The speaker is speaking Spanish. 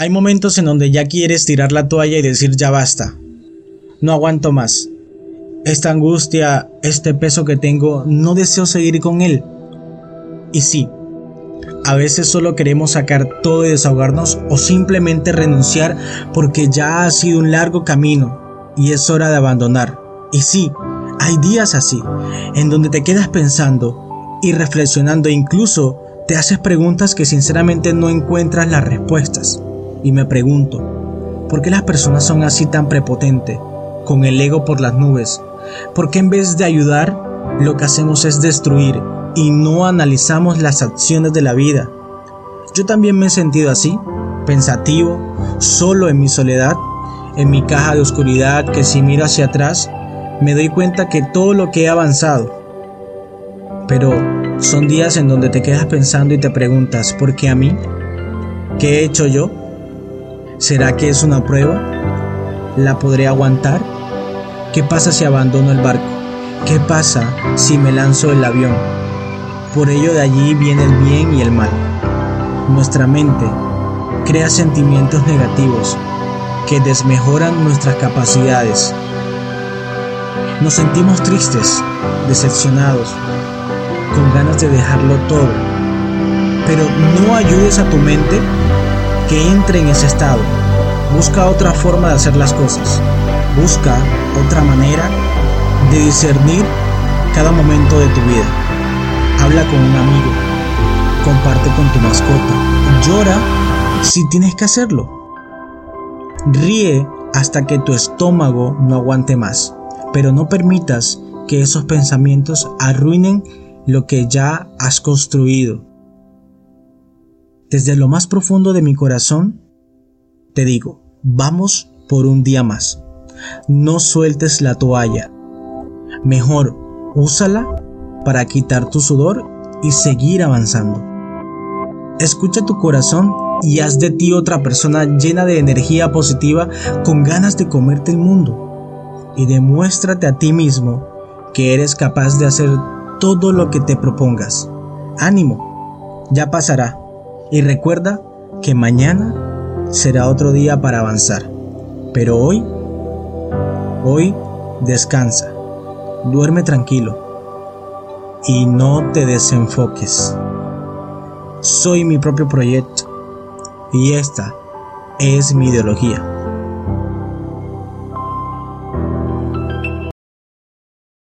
Hay momentos en donde ya quieres tirar la toalla y decir ya basta. No aguanto más. Esta angustia, este peso que tengo, no deseo seguir con él. Y sí, a veces solo queremos sacar todo y desahogarnos o simplemente renunciar porque ya ha sido un largo camino y es hora de abandonar. Y sí, hay días así, en donde te quedas pensando y reflexionando e incluso te haces preguntas que sinceramente no encuentras las respuestas. Y me pregunto, ¿por qué las personas son así tan prepotentes, con el ego por las nubes? ¿Por qué en vez de ayudar, lo que hacemos es destruir y no analizamos las acciones de la vida? Yo también me he sentido así, pensativo, solo en mi soledad, en mi caja de oscuridad que si miro hacia atrás, me doy cuenta que todo lo que he avanzado. Pero son días en donde te quedas pensando y te preguntas, ¿por qué a mí? ¿Qué he hecho yo? ¿Será que es una prueba? ¿La podré aguantar? ¿Qué pasa si abandono el barco? ¿Qué pasa si me lanzo el avión? Por ello de allí viene el bien y el mal. Nuestra mente crea sentimientos negativos que desmejoran nuestras capacidades. Nos sentimos tristes, decepcionados, con ganas de dejarlo todo. Pero no ayudes a tu mente que entre en ese estado. Busca otra forma de hacer las cosas. Busca otra manera de discernir cada momento de tu vida. Habla con un amigo. Comparte con tu mascota. Llora si tienes que hacerlo. Ríe hasta que tu estómago no aguante más. Pero no permitas que esos pensamientos arruinen lo que ya has construido desde lo más profundo de mi corazón, te digo, vamos por un día más. No sueltes la toalla. Mejor, úsala para quitar tu sudor y seguir avanzando. Escucha tu corazón y haz de ti otra persona llena de energía positiva con ganas de comerte el mundo. Y demuéstrate a ti mismo que eres capaz de hacer todo lo que te propongas. Ánimo, ya pasará. Y recuerda que mañana será otro día para avanzar. Pero hoy, hoy descansa, duerme tranquilo y no te desenfoques. Soy mi propio proyecto y esta es mi ideología.